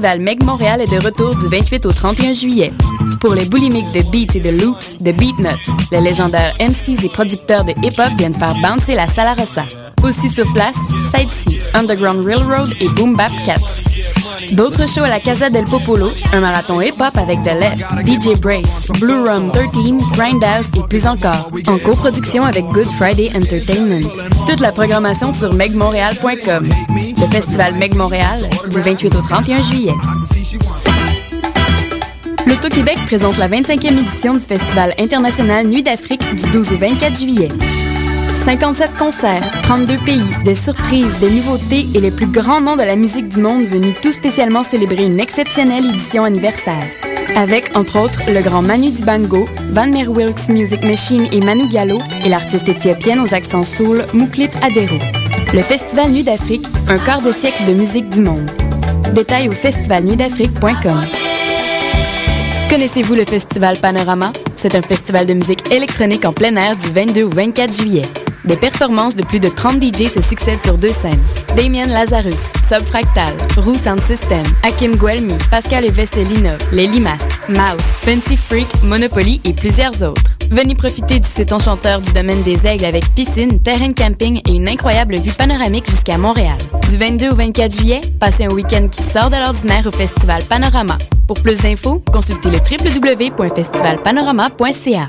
festival Meg Montréal est de retour du 28 au 31 juillet. Pour les boulimiques de beats et de loops, de Beatnuts, les légendaires MCs et producteurs de hip-hop viennent faire bouncer la Sala Rossa. Aussi sur place, Sightsee, Underground Railroad et Boom Bap Cats. D'autres shows à la Casa del Popolo, un marathon hip-hop avec The DJ Brace, Blue Rum 13, Grindhouse et plus encore, en coproduction avec Good Friday Entertainment. Toute la programmation sur megmontréal.com. Le festival Meg Montréal, du 28 au 31 juillet. L'Auto-Québec présente la 25e édition du Festival international Nuit d'Afrique du 12 au 24 juillet. 57 concerts, 32 pays, des surprises, des nouveautés et les plus grands noms de la musique du monde venus tout spécialement célébrer une exceptionnelle édition anniversaire. Avec, entre autres, le grand Manu Dibango, Van Mer Wilkes Music Machine et Manu Gallo et l'artiste éthiopienne aux accents soul Mouklit Adero. Le Festival Nuit d'Afrique, un quart de siècle de musique du monde. Détails au festivalnuitdafrique.com. Connaissez-vous le Festival Panorama? C'est un festival de musique électronique en plein air du 22 au 24 juillet. Des performances de plus de 30 DJ se succèdent sur deux scènes. Damien Lazarus, Subfractal, Roux Sound System, Hakim Guelmi, Pascal et Vesselina, Les Mouse, Fancy Freak, Monopoly et plusieurs autres. Venez profiter du site enchanteur du domaine des Aigles avec piscine, terrain camping et une incroyable vue panoramique jusqu'à Montréal. Du 22 au 24 juillet, passez un week-end qui sort de l'ordinaire au Festival Panorama. Pour plus d'infos, consultez le www.festivalpanorama.ca.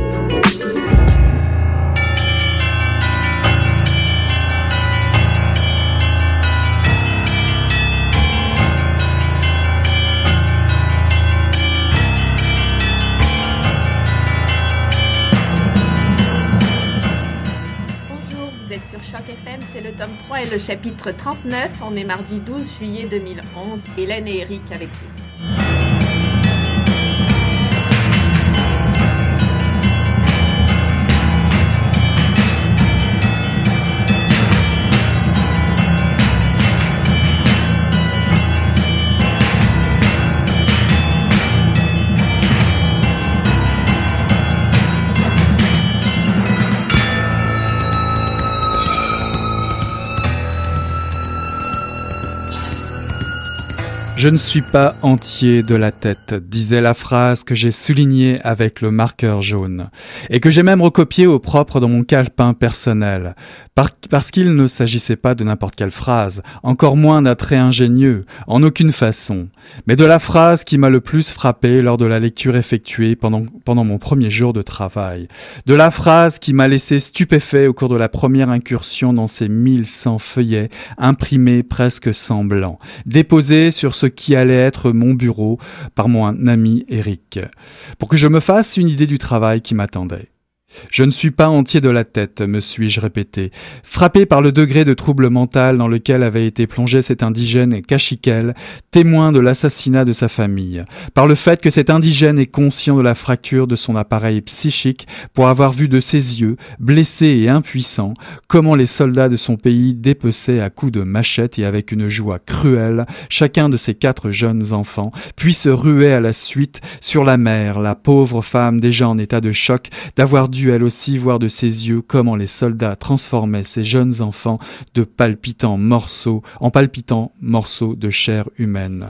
Le tome 3 et le chapitre 39. On est mardi 12 juillet 2011. Hélène et Eric avec vous. Je ne suis pas entier de la tête, disait la phrase que j'ai soulignée avec le marqueur jaune, et que j'ai même recopiée au propre dans mon calepin personnel, par- parce qu'il ne s'agissait pas de n'importe quelle phrase, encore moins d'un trait ingénieux, en aucune façon, mais de la phrase qui m'a le plus frappé lors de la lecture effectuée pendant, mon premier jour de travail, de la phrase qui m'a laissé stupéfait au cours de la première incursion dans ces 1100 feuillets imprimés presque semblants, déposés sur ce qui allait être mon bureau par mon ami Eric, pour que je me fasse une idée du travail qui m'attendait. Je ne suis pas entier de la tête, me suis-je répété, frappé par le degré de trouble mental dans lequel avait été plongé cet indigène Cachiquel, témoin de l'assassinat de sa famille, par le fait que cet indigène est conscient de la fracture de son appareil psychique pour avoir vu de ses yeux, blessé et impuissant, comment les soldats de son pays dépeçaient à coups de machette et avec une joie cruelle chacun de ses quatre jeunes enfants, puis se ruaient à la suite sur la mère, la pauvre femme déjà en état de choc d'avoir dû elle aussi voir de ses yeux comment les soldats transformaient ces jeunes enfants de palpitants morceaux en palpitants morceaux de chair humaine.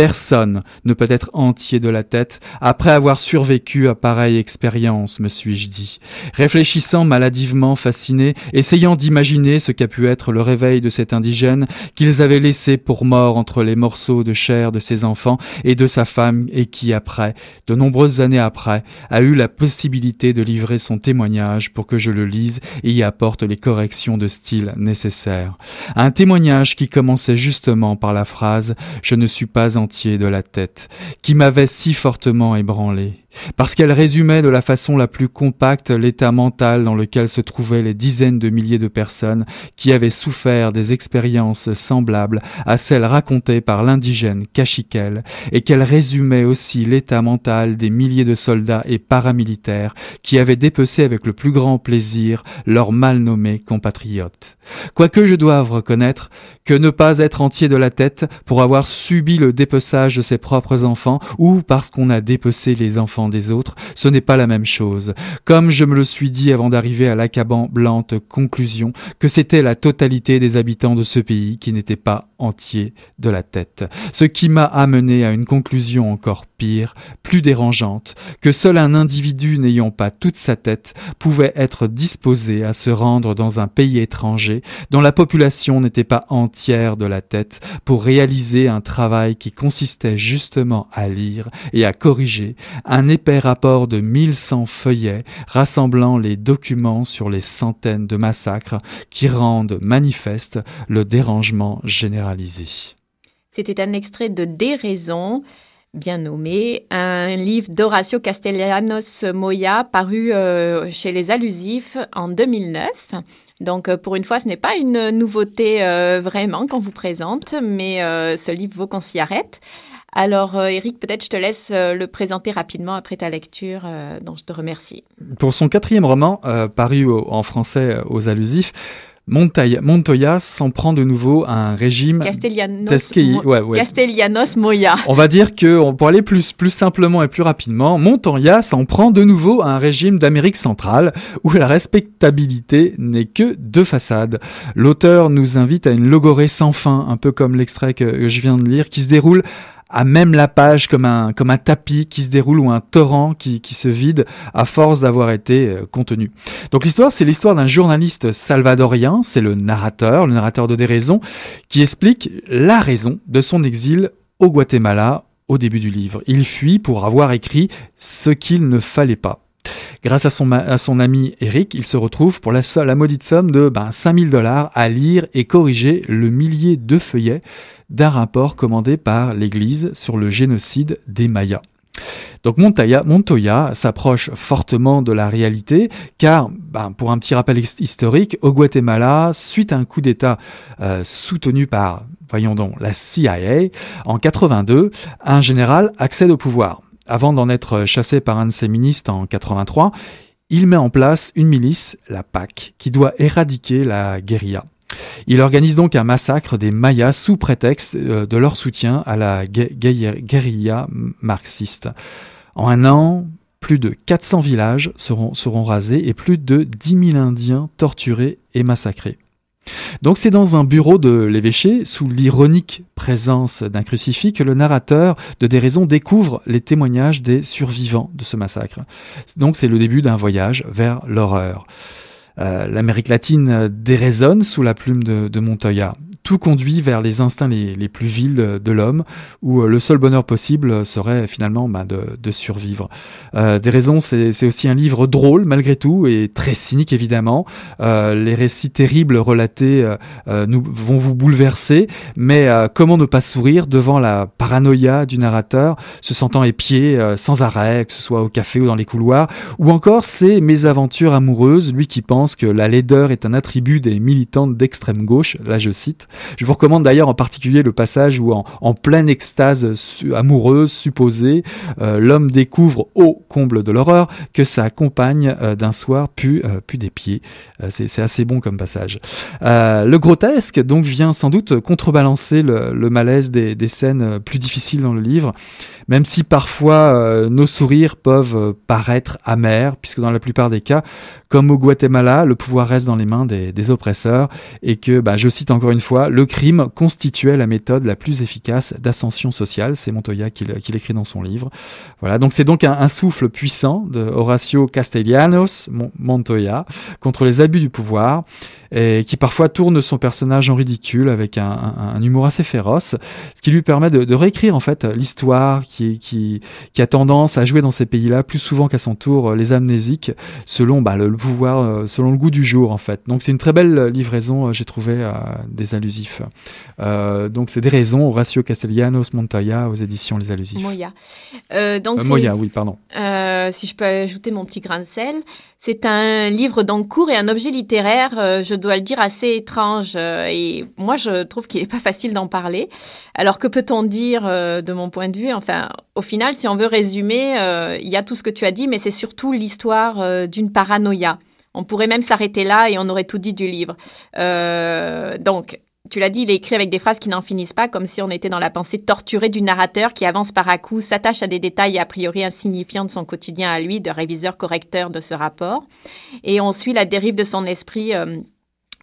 Personne ne peut être entier de la tête après avoir survécu à pareille expérience, me suis-je dit, réfléchissant maladivement fasciné, essayant d'imaginer ce qu'a pu être le réveil de cet indigène qu'ils avaient laissé pour mort entre les morceaux de chair de ses enfants et de sa femme et qui après, de nombreuses années après, a eu la possibilité de livrer son témoignage pour que je le lise et y apporte les corrections de style nécessaires. Un témoignage qui commençait justement par la phrase Je ne suis pas entier de la tête, qui m'avait si fortement ébranlé. Parce qu'elle résumait de la façon la plus compacte l'état mental dans lequel se trouvaient les dizaines de milliers de personnes qui avaient souffert des expériences semblables à celles racontées par l'indigène Cachiquel, et qu'elle résumait aussi l'état mental des milliers de soldats et paramilitaires qui avaient dépecé avec le plus grand plaisir leurs mal nommés compatriotes. Quoique je doive reconnaître que ne pas être entier de la tête pour avoir subi le dépeçage de ses propres enfants ou parce qu'on a dépecé les enfants des autres, ce n'est pas la même chose. Comme je me le suis dit avant d'arriver à l'accablante conclusion que c'était la totalité des habitants de ce pays qui n'étaient pas entiers de la tête. Ce qui m'a amené à une conclusion encore pire, plus dérangeante, que seul un individu n'ayant pas toute sa tête pouvait être disposé à se rendre dans un pays étranger dont la population n'était pas entière de la tête pour réaliser un travail qui consistait justement à lire et à corriger un épais rapport de 1100 feuillets rassemblant les documents sur les centaines de massacres qui rendent manifeste le dérangement généralisé. C'était un extrait de Déraison bien nommé, un livre d'Horacio Castellanos Moya paru euh, chez les Allusifs en 2009. Donc euh, pour une fois, ce n'est pas une nouveauté euh, vraiment qu'on vous présente, mais ce livre vaut qu'on s'y arrête. Alors Eric, peut-être je te laisse le présenter rapidement après ta lecture, dont je te remercie. Pour son quatrième roman, paru en français aux Allusifs, Montoya s'en prend de nouveau à un régime Castellanos, Moya. On va dire que pour aller plus plus simplement et plus rapidement, Montoya s'en prend de nouveau à un régime d'Amérique centrale où la respectabilité n'est que de façade. L'auteur nous invite à une logorée sans fin, un peu comme l'extrait que je viens de lire, qui se déroule à même la page comme un, comme un tapis qui se déroule ou un torrent qui, qui se vide à force d'avoir été euh, contenu. Donc l'histoire, c'est l'histoire d'un journaliste salvadorien, c'est le narrateur, le narrateur de Déraison, qui explique la raison de son exil au Guatemala au début du livre. Il fuit pour avoir écrit ce qu'il ne fallait pas. Grâce à son, ami Eric, il se retrouve pour la, la maudite somme de ben, 5000 dollars à lire et corriger le millier de feuillets d'un rapport commandé par l'Église sur le génocide des Mayas. Donc Montoya s'approche fortement de la réalité, car, ben, pour un petit rappel historique, au Guatemala, suite à un coup d'État euh, soutenu par, voyons donc, la CIA, en 82, un général accède au pouvoir. Avant d'en être chassé par un de ses ministres en 83, il met en place une milice, la PAC, qui doit éradiquer la guérilla. Il organise donc un massacre des Mayas sous prétexte euh, de leur soutien à la guérilla marxiste. En un an, plus de 400 villages seront, rasés et plus de 10 000 Indiens torturés et massacrés. Donc c'est dans un bureau de l'évêché, sous l'ironique présence d'un crucifix, que le narrateur de Des raisons découvre les témoignages des survivants de ce massacre. Donc c'est le début d'un voyage vers l'horreur. Euh, L'Amérique latine déraisonne sous la plume de Montoya tout conduit vers les instincts les, plus vils de, l'homme, où euh, le seul bonheur possible serait finalement bah, de, survivre. Euh, des raisons, c'est aussi un livre drôle malgré tout et très cynique évidemment. Euh, les récits terribles relatés nous, vont vous bouleverser, mais comment ne pas sourire devant la paranoïa du narrateur, se sentant épié sans arrêt, que ce soit au café ou dans les couloirs, ou encore ces mésaventures amoureuses, lui qui pense que la laideur est un attribut des militantes d'extrême gauche, là je cite, je vous recommande d'ailleurs en particulier le passage où en, pleine extase amoureuse supposée, euh, l'homme découvre au comble de l'horreur que sa compagne euh, d'un soir pue, euh, des pieds. C'est assez bon comme passage. le grotesque donc vient sans doute contrebalancer le, malaise des, scènes plus difficiles dans le livre même si parfois nos sourires peuvent paraître amers, puisque dans la plupart des cas, comme au Guatemala, le pouvoir reste dans les mains des, oppresseurs, et que, bah, je cite encore une fois, le crime constituait la méthode la plus efficace d'ascension sociale, c'est Montoya qui l'écrit dans son livre. Voilà, donc c'est donc un, souffle puissant de Horacio Castellanos Montoya contre les abus du pouvoir, et qui parfois tourne son personnage en ridicule avec un, humour assez féroce, ce qui lui permet de, réécrire en fait l'histoire qui, a tendance à jouer dans ces pays-là plus souvent qu'à son tour les amnésiques selon bah, le, pouvoir, euh, selon le goût du jour en fait. Donc c'est une très belle livraison, euh, j'ai trouvé, euh, des allusions allusifs. donc c'est des raisons, Horacio Castellanos Montoya aux éditions Les Allusifs. Moya. donc Moya, oui, pardon. si je peux ajouter mon petit grain de sel, c'est un livre d'encours et un objet littéraire, euh, je dois le dire, assez étrange. Euh, et moi, je trouve qu'il n'est pas facile d'en parler. Alors, que peut-on dire euh, de mon point de vue? Enfin, au final, si on veut résumer, il y a tout ce que tu as dit, mais c'est surtout l'histoire d'une paranoïa. On pourrait même s'arrêter là et on aurait tout dit du livre. donc, tu l'as dit, il est écrit avec des phrases qui n'en finissent pas, comme si on était dans la pensée torturée du narrateur qui avance par à coups, s'attache à des détails a priori insignifiants de son quotidien à lui, de réviseur-correcteur de ce rapport. Et on suit la dérive de son esprit. Euh,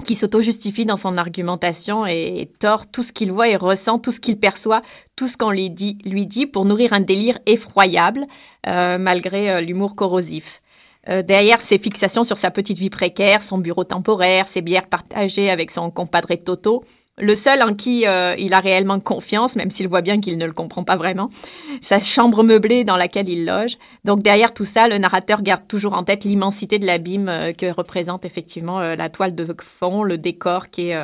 qui s'auto-justifie dans son argumentation et, tord tout ce qu'il voit et ressent, tout ce qu'il perçoit, tout ce qu'on lui dit, lui dit pour nourrir un délire effroyable, euh, malgré euh, l'humour corrosif. Derrière ses fixations sur sa petite vie précaire, son bureau temporaire, ses bières partagées avec son compadre Toto, le seul en qui euh, il a réellement confiance, même s'il voit bien qu'il ne le comprend pas vraiment, sa chambre meublée dans laquelle il loge. Donc derrière tout ça, le narrateur garde toujours en tête l'immensité de l'abîme euh, que représente effectivement euh, la toile de fond, le décor qui est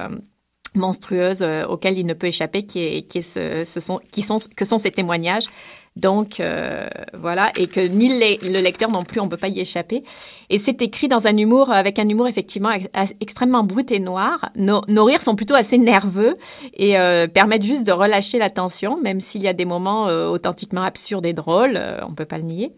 monstrueuse auquel il ne peut échapper, qui est, qui que sont ses témoignages donc euh, voilà, et que ni le lecteur non plus, on ne peut pas y échapper. Et c'est écrit dans un humour, avec un humour effectivement extrêmement brut et noir. Nos, rires sont plutôt assez nerveux et euh, permettent juste de relâcher la tension, même s'il y a des moments euh, authentiquement absurdes et drôles, on ne peut pas le nier.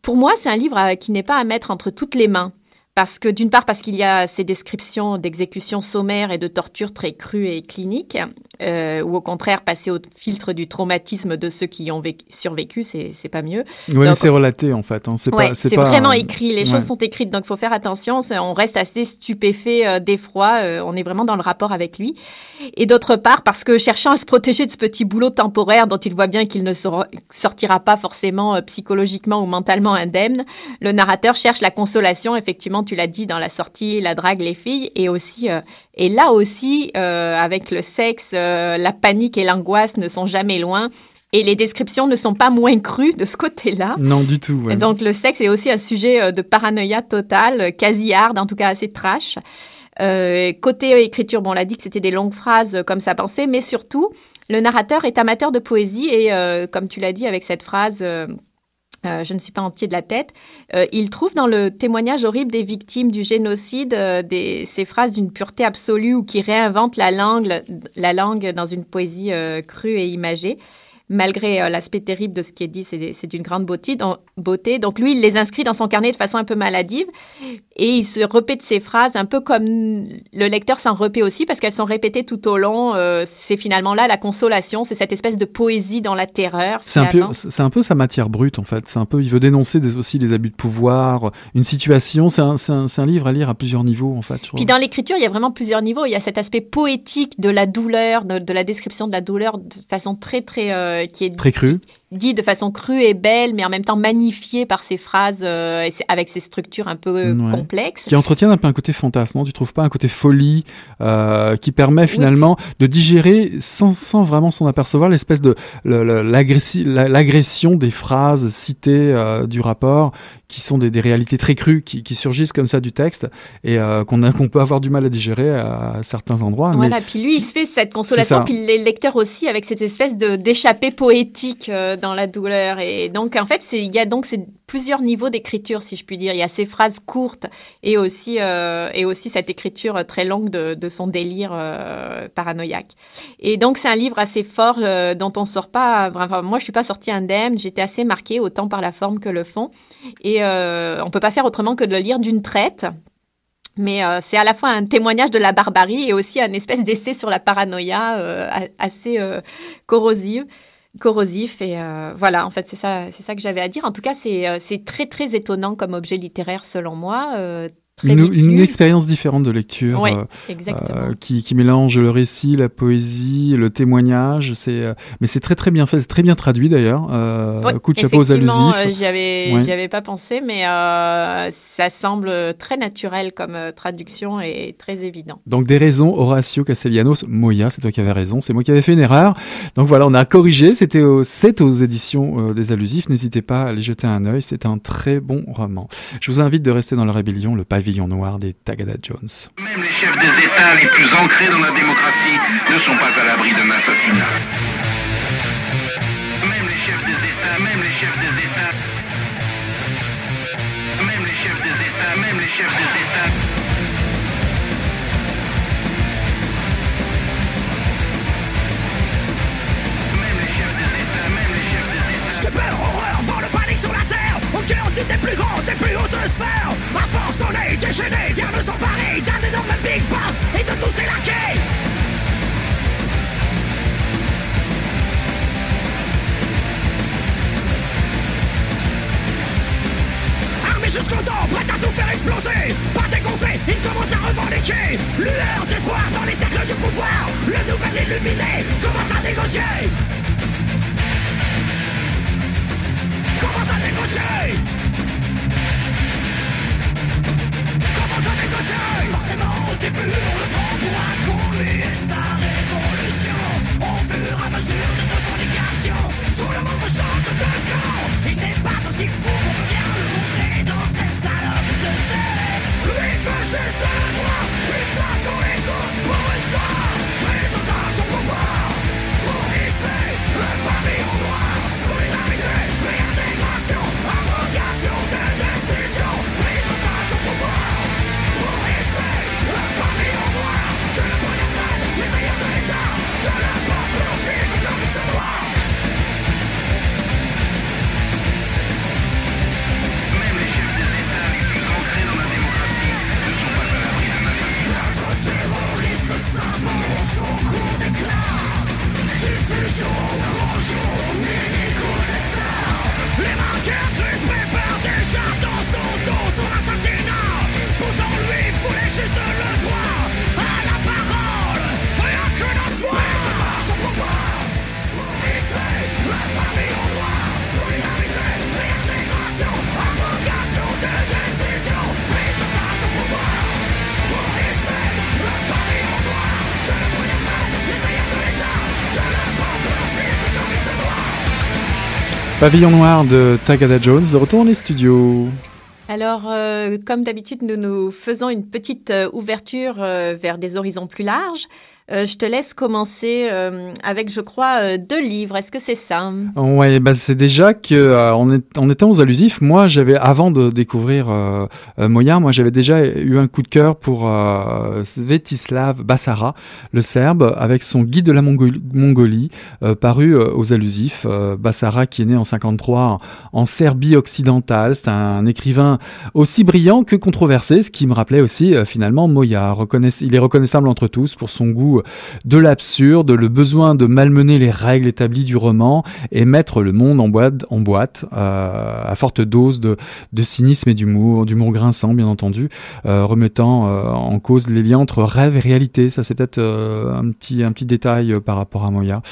Pour moi, c'est un livre qui n'est pas à mettre entre toutes les mains. Parce que d'une part, parce qu'il y a ces descriptions d'exécutions sommaires et de tortures très crues et cliniques, euh, ou au contraire passer au filtre du traumatisme de ceux qui ont survécu, c'est pas mieux. Oui, c'est relaté en fait. Hein. C'est vraiment écrit. Les choses sont écrites, donc il faut faire attention. On reste assez stupéfait euh, d'effroi. Euh, on est vraiment dans le rapport avec lui. Et d'autre part, parce que cherchant à se protéger de ce petit boulot temporaire dont il voit bien qu'il ne sortira pas forcément psychologiquement ou mentalement indemne, le narrateur cherche la consolation effectivement tu l'as dit, dans la sortie, la drague, les filles, et aussi, euh, et là aussi, euh, avec le sexe, euh, la panique et l'angoisse ne sont jamais loin. Et les descriptions ne sont pas moins crues de ce côté-là. Non, du tout. Donc le sexe est aussi un sujet de paranoïa totale, quasi hard, en tout cas assez trash. côté écriture, bon, on l'a dit que c'était des longues phrases comme sa pensée, mais surtout, le narrateur est amateur de poésie et, comme tu l'as dit avec cette phrase euh, je ne suis pas entier de la tête. Euh, il trouve dans le témoignage horrible des victimes du génocide euh, ces phrases d'une pureté absolue ou qui réinventent la langue, la langue dans une poésie crue et imagée malgré euh, l'aspect terrible de ce qui est dit, c'est d'une grande beauté, beauté. Donc lui, il les inscrit dans son carnet de façon un peu maladive et il se répète ses phrases un peu comme le lecteur s'en repaît aussi parce qu'elles sont répétées tout au long. Euh, c'est finalement là la consolation, c'est cette espèce de poésie dans la terreur. C'est un, peu, un peu sa matière brute en fait. C'est un peu, il veut dénoncer aussi les abus de pouvoir, une situation. C'est un, un, livre à lire à plusieurs niveaux en fait. Puis dans l'écriture, il y a vraiment plusieurs niveaux. Il y a cet aspect poétique de la douleur, de, la description de la douleur de façon très très euh, qui est très cru dit de façon crue et belle, mais en même temps magnifiée par ses phrases euh, avec ses structures un peu complexes. Qui entretiennent un peu un côté fantasme, non? Tu trouves pas un côté folie euh, qui permet finalement de digérer sans, sans vraiment s'en apercevoir l'espèce de l'agression des phrases citées euh, du rapport qui sont des, des réalités très crues qui, qui, surgissent comme ça du texte et qu'on qu'on peut avoir du mal à digérer à, certains endroits. Voilà, puis lui, il se fait cette consolation, puis les lecteurs aussi, avec cette espèce d'échappée poétique dans la douleur. Et donc, en fait, il y a donc plusieurs niveaux d'écriture, si je puis dire. Il y a ces phrases courtes et aussi, euh, et aussi cette écriture très longue de, son délire euh, paranoïaque. Et donc, c'est un livre assez fort euh, dont on sort pas. Enfin, moi, je suis pas sortie indemne. J'étais assez marquée autant par la forme que le fond. Et on peut pas faire autrement que de le lire d'une traite. Mais c'est à la fois un témoignage de la barbarie et aussi un espèce d'essai sur la paranoïa assez corrosive corrosif et euh, voilà en fait c'est ça c'est ça que j'avais à dire. En tout cas c'est euh, très très étonnant comme objet littéraire selon moi. Euh, une, expérience différente de lecture euh, euh, qui, qui, mélange le récit, la poésie, le témoignage. C'est, euh, mais c'est très très bien fait, c'est très bien traduit d'ailleurs. coup de chapeau aux allusifs. J'y avais, avais pas pensé, mais ça semble très naturel comme traduction et très évident. Donc des raisons, Horacio Castellanos, Moya, c'est toi qui avais raison, c'est moi qui avais fait une erreur. Donc voilà, on a corrigé. C'était c'est aux éditions des allusifs. N'hésitez pas à aller jeter un œil. C'est un très bon roman. Je vous invite de rester dans la rébellion. Le page Pavillon Noir des Tagada Jones. Même les chefs des États les plus ancrés dans la démocratie ne sont pas à l'abri d'un assassinat. Même les chefs des États, même les chefs des États, même les chefs des États, même les chefs des États. Même les chefs des États, même les chefs des États. Stupeur, horreur, vent le panique sur la terre Au cœur d'une des plus grandes, des plus hautes sphères Déchaîné, vient nous s'emparer D'un énorme Big Boss et de tous ses laquais Armé jusqu'aux dents, prêt à tout faire exploser. Pas dégonflé, il commence à revendiquer Lueur d'espoir dans les cercles du pouvoir. Le nouvel illuminé commence à négocier Pavillon Noir de Tagada Jones, de retour dans les studios. Alors, euh, comme d'habitude, nous nous faisons une petite euh, ouverture euh, vers des horizons plus larges. Euh, je te laisse commencer euh, avec, je crois, euh, deux livres. Est-ce que c'est ça? Ouais, bah c'est déjà que étant aux allusifs, moi j'avais avant de découvrir Moya, moi j'avais déjà eu un coup de cœur pour Svetislav Bassara, le Serbe, avec son guide de la Mongolie, paru aux allusifs. Bassara qui est né en 53 en, Serbie occidentale, c'est un écrivain aussi brillant que controversé, ce qui me rappelait aussi finalement Moya. Il est reconnaissable entre tous pour son goût de l'absurde, le besoin de malmener les règles établies du roman et mettre le monde en boîte, en euh, à forte dose de, cynisme et d'humour, d'humour grinçant bien entendu, euh, remettant euh, en cause les liens entre rêve et réalité. Ça c'est peut-être un petit un petit détail par rapport à Moya.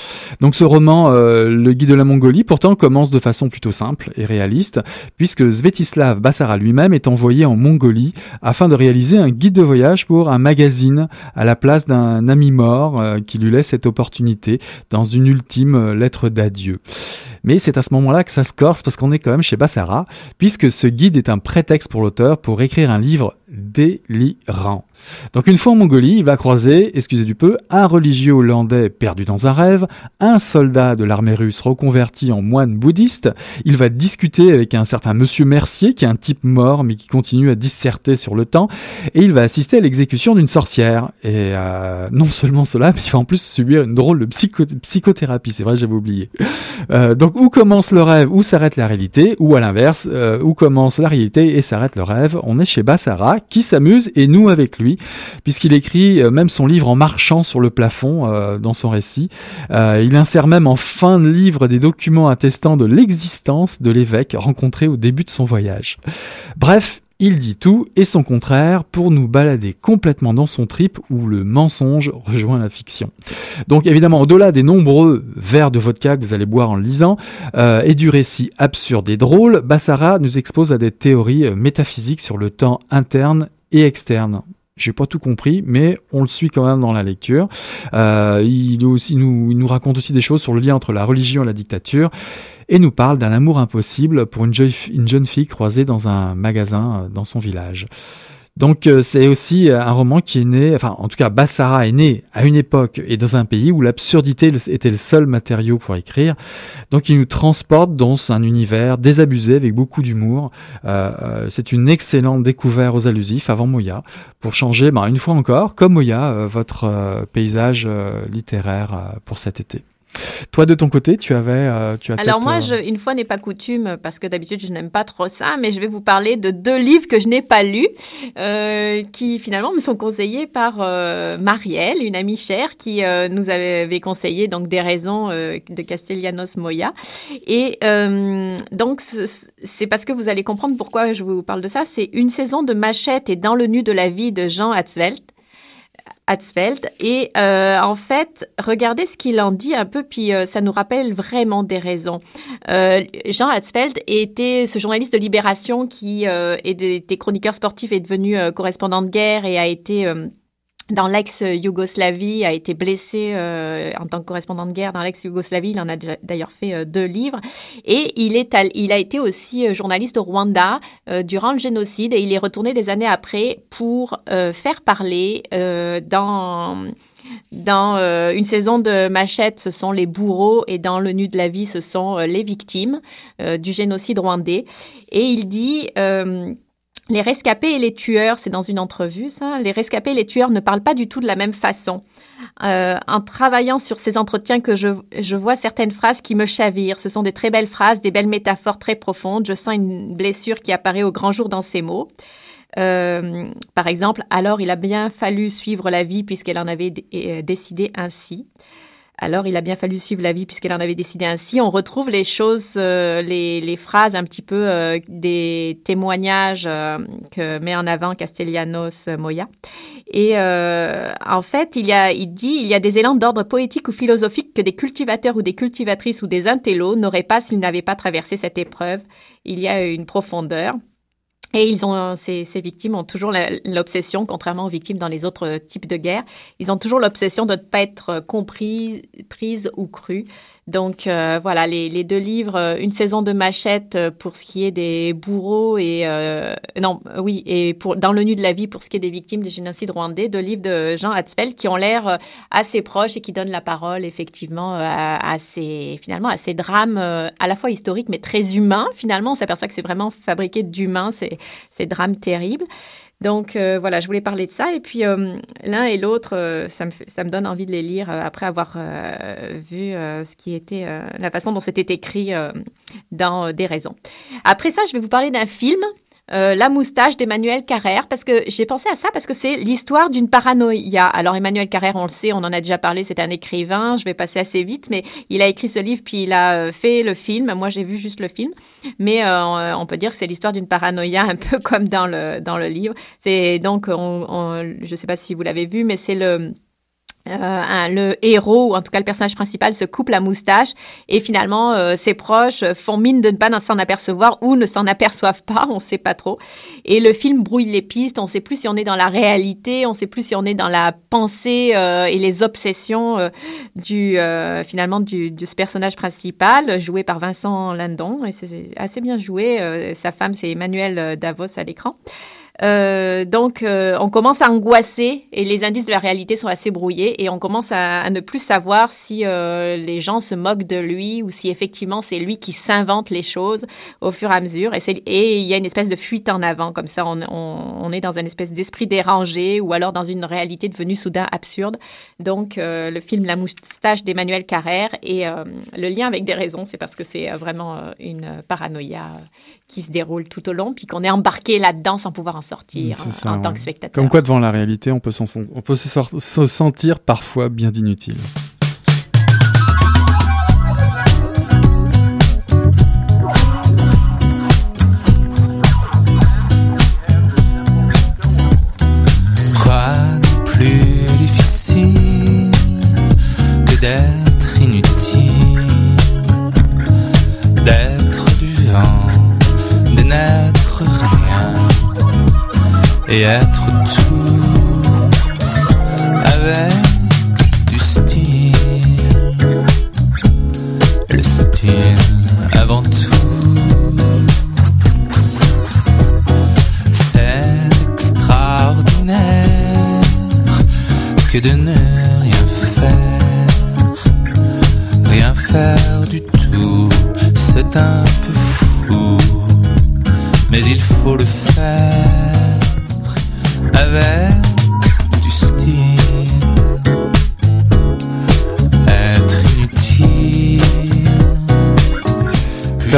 Donc ce roman, Le Guide de la Mongolie, pourtant commence de façon plutôt simple et réaliste, puisque Svetislav Bassara lui-même est envoyé en Mongolie afin de réaliser un guide de voyage pour un magazine à la place d'un ami mort euh, qui lui laisse cette opportunité dans une ultime euh, lettre d'adieu. Mais c'est à ce moment-là que ça se corse parce qu'on est quand même chez Bassara, puisque ce guide est un prétexte pour l'auteur pour écrire un livre délirant. Donc une fois en Mongolie, il va croiser, excusez du peu, un religieux hollandais perdu dans un rêve, un soldat de l'armée russe reconverti en moine bouddhiste, il va discuter avec un certain monsieur Mercier, qui est un type mort mais qui continue à disserter sur le temps, et il va assister à l'exécution d'une sorcière. Et euh, non seulement cela, mais il va en plus subir une drôle de psycho- psychothérapie, c'est vrai, j'avais oublié. Euh, donc où commence le rêve, où s'arrête la réalité, ou à l'inverse, euh, où commence la réalité et s'arrête le rêve, on est chez Bassara, qui s'amuse, et nous avec lui, puisqu'il écrit euh, même son livre en marchant sur le plafond euh, dans son récit. Euh, il insère même en fin de livre des documents attestant de l'existence de l'évêque rencontré au début de son voyage. Bref, il dit tout et son contraire pour nous balader complètement dans son trip où le mensonge rejoint la fiction. Donc évidemment, au-delà des nombreux verres de vodka que vous allez boire en lisant euh, et du récit absurde et drôle, Bassara nous expose à des théories euh, métaphysiques sur le temps interne et externe. J'ai pas tout compris, mais on le suit quand même dans la lecture. Euh, il, nous raconte aussi des choses sur le lien entre la religion et la dictature, et nous parle d'un amour impossible pour une, jeune- une jeune fille croisée dans un magasin euh, dans son village. Donc euh, c'est aussi un roman qui est né, enfin en tout cas Bassara est né à une époque et dans un pays où l'absurdité était le seul matériau pour écrire. Donc il nous transporte dans un univers désabusé avec beaucoup d'humour. Euh, euh, c'est une excellente découverte aux allusifs avant Moya pour changer, bah, une fois encore, comme Moya, euh, votre euh, paysage euh, littéraire euh, pour cet été. Toi, de ton côté, tu avais. euh, tu as Alors moi, euh, je, une fois n'est pas coutume, parce que d'habitude je n'aime pas trop ça, mais je vais vous parler de deux livres que je n'ai pas lus, euh, qui finalement me sont conseillés par euh, Marielle, une amie chère, qui nous avait, conseillé donc des raisons de Castellanos Moya. Et donc ce- c'est parce que vous allez comprendre pourquoi je vous parle de ça. C'est une saison de Machette et dans le nu de la vie de Jean Hatzfeld. Hatzfeld. Et euh, en fait, regardez ce qu'il en dit un peu, puis euh, ça nous rappelle vraiment des raisons. Euh, Jean Hatzfeld était ce journaliste de Libération qui était chroniqueur sportif, est devenu correspondant de guerre et a été dans l'ex-Yougoslavie, a été blessé euh, en tant que correspondant de guerre dans l'ex-Yougoslavie. Il en a d'ailleurs fait euh, deux livres. Et il, est il a été aussi euh, journaliste au Rwanda durant le génocide et il est retourné des années après pour faire parler dans dans une saison de Machette, ce sont les bourreaux et dans le nu de la vie, ce sont les victimes du génocide rwandais. Et il dit les rescapés et les tueurs, c'est dans une entrevue ça, les rescapés et les tueurs ne parlent pas du tout de la même façon. Euh, en travaillant sur ces entretiens que je, vois certaines phrases qui me chavirent. Ce sont de très belles phrases, des belles métaphores très profondes. Je sens une blessure qui apparaît au grand jour dans ces mots. Euh, par exemple, alors il a bien fallu suivre la vie puisqu'elle en avait euh, décidé ainsi. Alors il a bien fallu suivre la vie puisqu'elle en avait décidé ainsi. On retrouve les choses, euh, les, les phrases un petit peu euh, des témoignages euh, que met en avant Castellanos Moya. Et en fait, il, y a, il dit il y a des élans d'ordre poétique ou philosophique que des cultivateurs ou des cultivatrices ou des intellos n'auraient pas s'ils n'avaient pas traversé cette épreuve. Il y a une profondeur. Et ils ont, ces, ces victimes ont toujours l'obsession, contrairement aux victimes dans les autres types de guerres, ils ont toujours l'obsession de ne pas être compris, prises ou crues. Donc euh, voilà, les, les deux livres, euh, une saison de machette euh, pour ce qui est des bourreaux et euh, non, euh, oui, et pour dans le nu de la vie pour ce qui est des victimes des génocides rwandais, deux livres de Jean Hatzfeld qui ont l'air assez proches et qui donnent la parole effectivement à, ces finalement à ces drames à la fois historiques mais très humains. Finalement, on s'aperçoit que c'est vraiment fabriqué d'humains ces ces drames terribles. Donc euh, voilà, je voulais parler de ça. Et puis euh, l'un et l'autre, euh, ça, me, ça me donne envie de les lire euh, après avoir vu ce qui était la façon dont c'était écrit dans Des raisons. Après ça, je vais vous parler d'un film. Euh, la moustache d'Emmanuel Carrère, parce que j'ai pensé à ça, parce que c'est l'histoire d'une paranoïa. Alors Emmanuel Carrère, on le sait, on en a déjà parlé, c'est un écrivain, je vais passer assez vite, mais il a écrit ce livre, puis il a euh, fait le film. Moi, j'ai vu juste le film, mais euh, on peut dire que c'est l'histoire d'une paranoïa, un peu comme dans le, dans le livre. C'est donc, on, je ne sais pas si vous l'avez vu, mais c'est le euh, le héros, ou en tout cas le personnage principal, se coupe la moustache et finalement euh, ses proches font mine de ne pas s'en apercevoir ou ne s'en aperçoivent pas, on ne sait pas trop. Et le film brouille les pistes, on ne sait plus si on est dans la réalité, on ne sait plus si on est dans la pensée euh, et les obsessions du finalement de ce personnage principal, joué par Vincent Lindon, et c'est assez bien joué. Sa femme, c'est Emmanuel Davos à l'écran. Euh, donc, euh, on commence à angoisser et les indices de la réalité sont assez brouillés et on commence à, ne plus savoir si euh, les gens se moquent de lui ou si effectivement c'est lui qui s'invente les choses au fur et à mesure. Et, il y a une espèce de fuite en avant, comme ça on, on- on est dans une espèce d'esprit dérangé ou alors dans une réalité devenue soudain absurde. Donc, euh, le film La moustache d'Emmanuel Carrère et euh, le lien avec des raisons, c'est parce que c'est euh, vraiment une paranoïa qui se déroule tout au long, puis qu'on est embarqué là-dedans sans pouvoir en sortir C'est en, tant que spectateur. Comme quoi, devant la réalité, on peut, s'en- on peut se, se sentir parfois bien d'inutile. Et être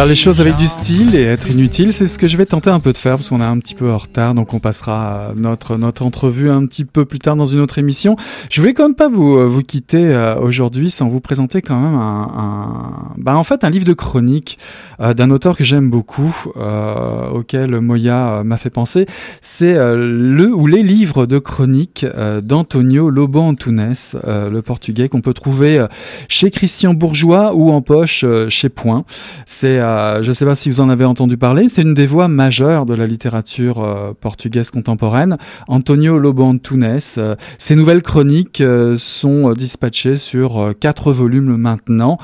Faire les choses avec du style et être inutile, c'est ce que je vais tenter un peu de faire parce qu'on est un petit peu en retard, donc on passera notre notre entrevue un petit peu plus tard dans une autre émission. Je voulais quand même pas vous euh, vous quitter euh, aujourd'hui sans vous présenter quand même un, bah en fait un livre de chronique euh, d'un auteur que j'aime beaucoup, euh, auquel Moya euh, m'a fait penser. C'est euh, le ou les livres de chronique euh, d'Antonio Lobo Antunes, euh, le portugais qu'on peut trouver euh, chez Christian Bourgeois ou en poche euh, chez Point. C'est, euh, je ne sais pas si vous en avez entendu parler, c'est une des voix majeures de la littérature euh, portugaise contemporaine. Antonio Lobo Antunes. euh, ses nouvelles chroniques sont dispatchées sur quatre volumes maintenant,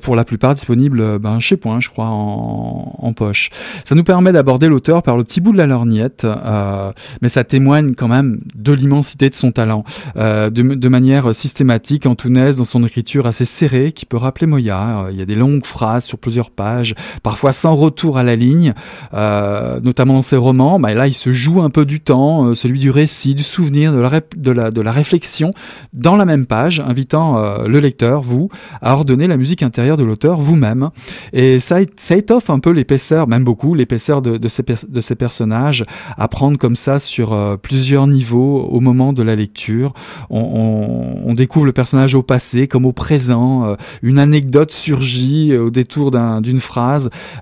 pour la plupart disponibles ben, chez Point, je crois, en, poche. Ça nous permet d'aborder l'auteur par le petit bout de la lorgnette, mais ça témoigne quand même de l'immensité de son talent. De, de manière systématique, Antunes, dans son écriture assez serrée, qui peut rappeler Moya, il y a des longues phrases sur plusieurs pages, parfois sans retour à la ligne, euh, notamment dans ses romans. Bah, là, il se joue un peu du temps, euh, celui du récit, du souvenir, de la, de la, de la réflexion, dans la même page, invitant euh, le lecteur, vous, à ordonner la musique intérieure de l'auteur vous-même. Et ça, ça étoffe un peu l'épaisseur, même beaucoup, l'épaisseur de, de, ces, de ces personnages, à prendre comme ça sur plusieurs niveaux au moment de la lecture. On, découvre le personnage au passé comme au présent. une anecdote surgit au détour d'un- d'une phrase,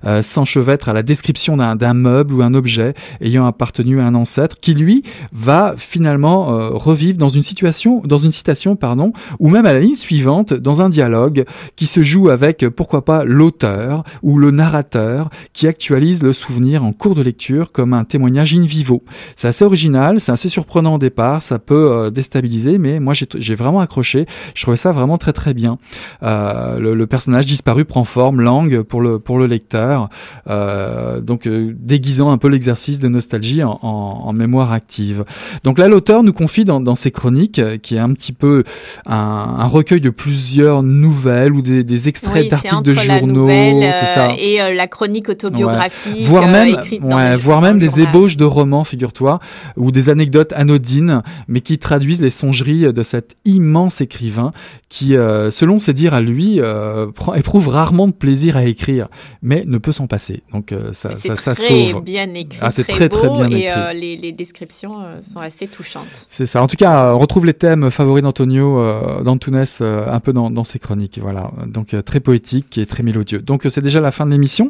euh, s'enchevêtre à la description d'un meuble ou un objet ayant appartenu à un ancêtre, qui lui va finalement euh, revivre dans une situation, dans une citation, pardon, ou même à la ligne suivante, dans un dialogue qui se joue avec, pourquoi pas, l'auteur ou le narrateur qui actualise le souvenir en cours de lecture comme un témoignage in vivo. C'est assez original, c'est assez surprenant au départ, ça peut euh, déstabiliser, mais moi j'ai j'ai vraiment accroché. Je trouvais ça vraiment très très bien. Euh, le, le personnage disparu prend forme, langue pour le pour le lecteur, euh, donc euh, déguisant un peu l'exercice de nostalgie en, en- en mémoire active. Donc là, l'auteur nous confie dans, dans ses chroniques, euh, qui est un petit peu un, un recueil de plusieurs nouvelles ou des, des extraits Oui, d'articles de journaux, nouvelle, c'est ça et la chronique autobiographique, voire même, ouais, voire même des journal. ébauches de romans, figure-toi, ou des anecdotes anodines, mais qui traduisent les songeries de cet immense écrivain qui, euh, selon ses dires à lui, euh, éprouve rarement de plaisir à écrire, mais ne peut s'en passer. Donc euh, ça, C'est ça, sauve. bien écrit, Ah, c'est très, bien et écrit. euh, les, les descriptions euh, sont assez touchantes. C'est ça. En tout cas, on retrouve les thèmes favoris d'Antonio, euh, d'Antunes, un peu dans, dans ses chroniques. Voilà. Donc très poétique et très mélodieux. Donc c'est déjà la fin de l'émission.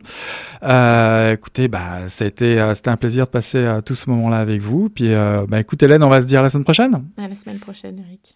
Écoutez, bah ça a été, c'était un plaisir de passer tout ce moment-là avec vous. Puis, bah écoute Hélène, on va se dire à la semaine prochaine. À la semaine prochaine, Eric.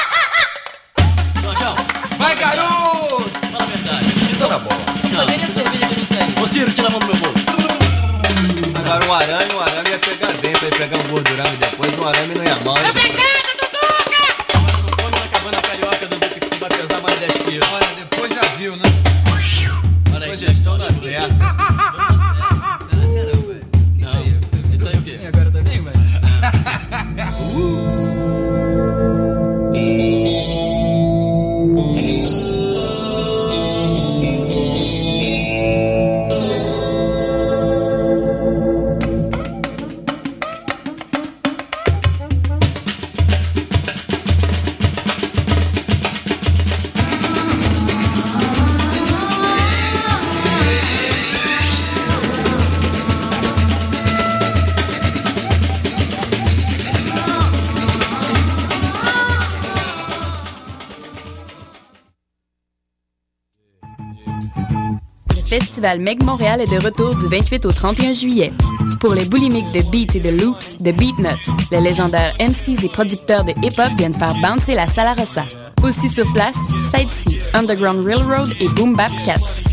Meg Montréal est de retour du 28 au 31 juillet. Pour les boulimiques de beats et de loops, de Beatnuts, les légendaires MCs et producteurs de hip-hop viennent faire bouncer la Sala Rossa. Aussi sur place, Sightsee, Underground Railroad et Boom Bap Cats.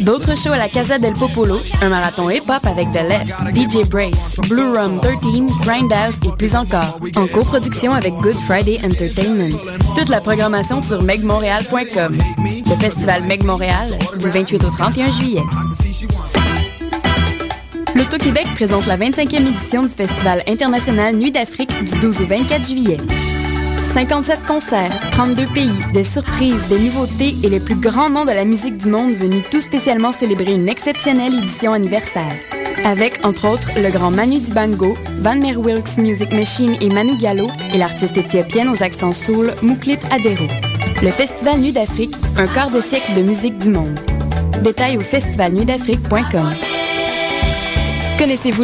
D'autres shows à la Casa del Popolo, un marathon hip-hop avec The Left, DJ Brace, Blue Rum 13, Grindhouse et plus encore, en coproduction avec Good Friday Entertainment. Toute la programmation sur megmontréal.com. Le festival Meg Montréal, du 28 au 31 juillet. L'Auto-Québec présente la 25e édition du Festival international Nuit d'Afrique du 12 au 24 juillet. 57 concerts, 32 pays, des surprises, des nouveautés et les plus grands noms de la musique du monde venus tout spécialement célébrer une exceptionnelle édition anniversaire. Avec, entre autres, le grand Manu Dibango, Van Merwilks Music Machine et Manu Gallo et l'artiste éthiopienne aux accents soul Mouklit Adero. Le Festival Nuit d'Afrique, un quart de siècle de musique du monde. Détails au festivalnuitdafrique.com. Connaissez-vous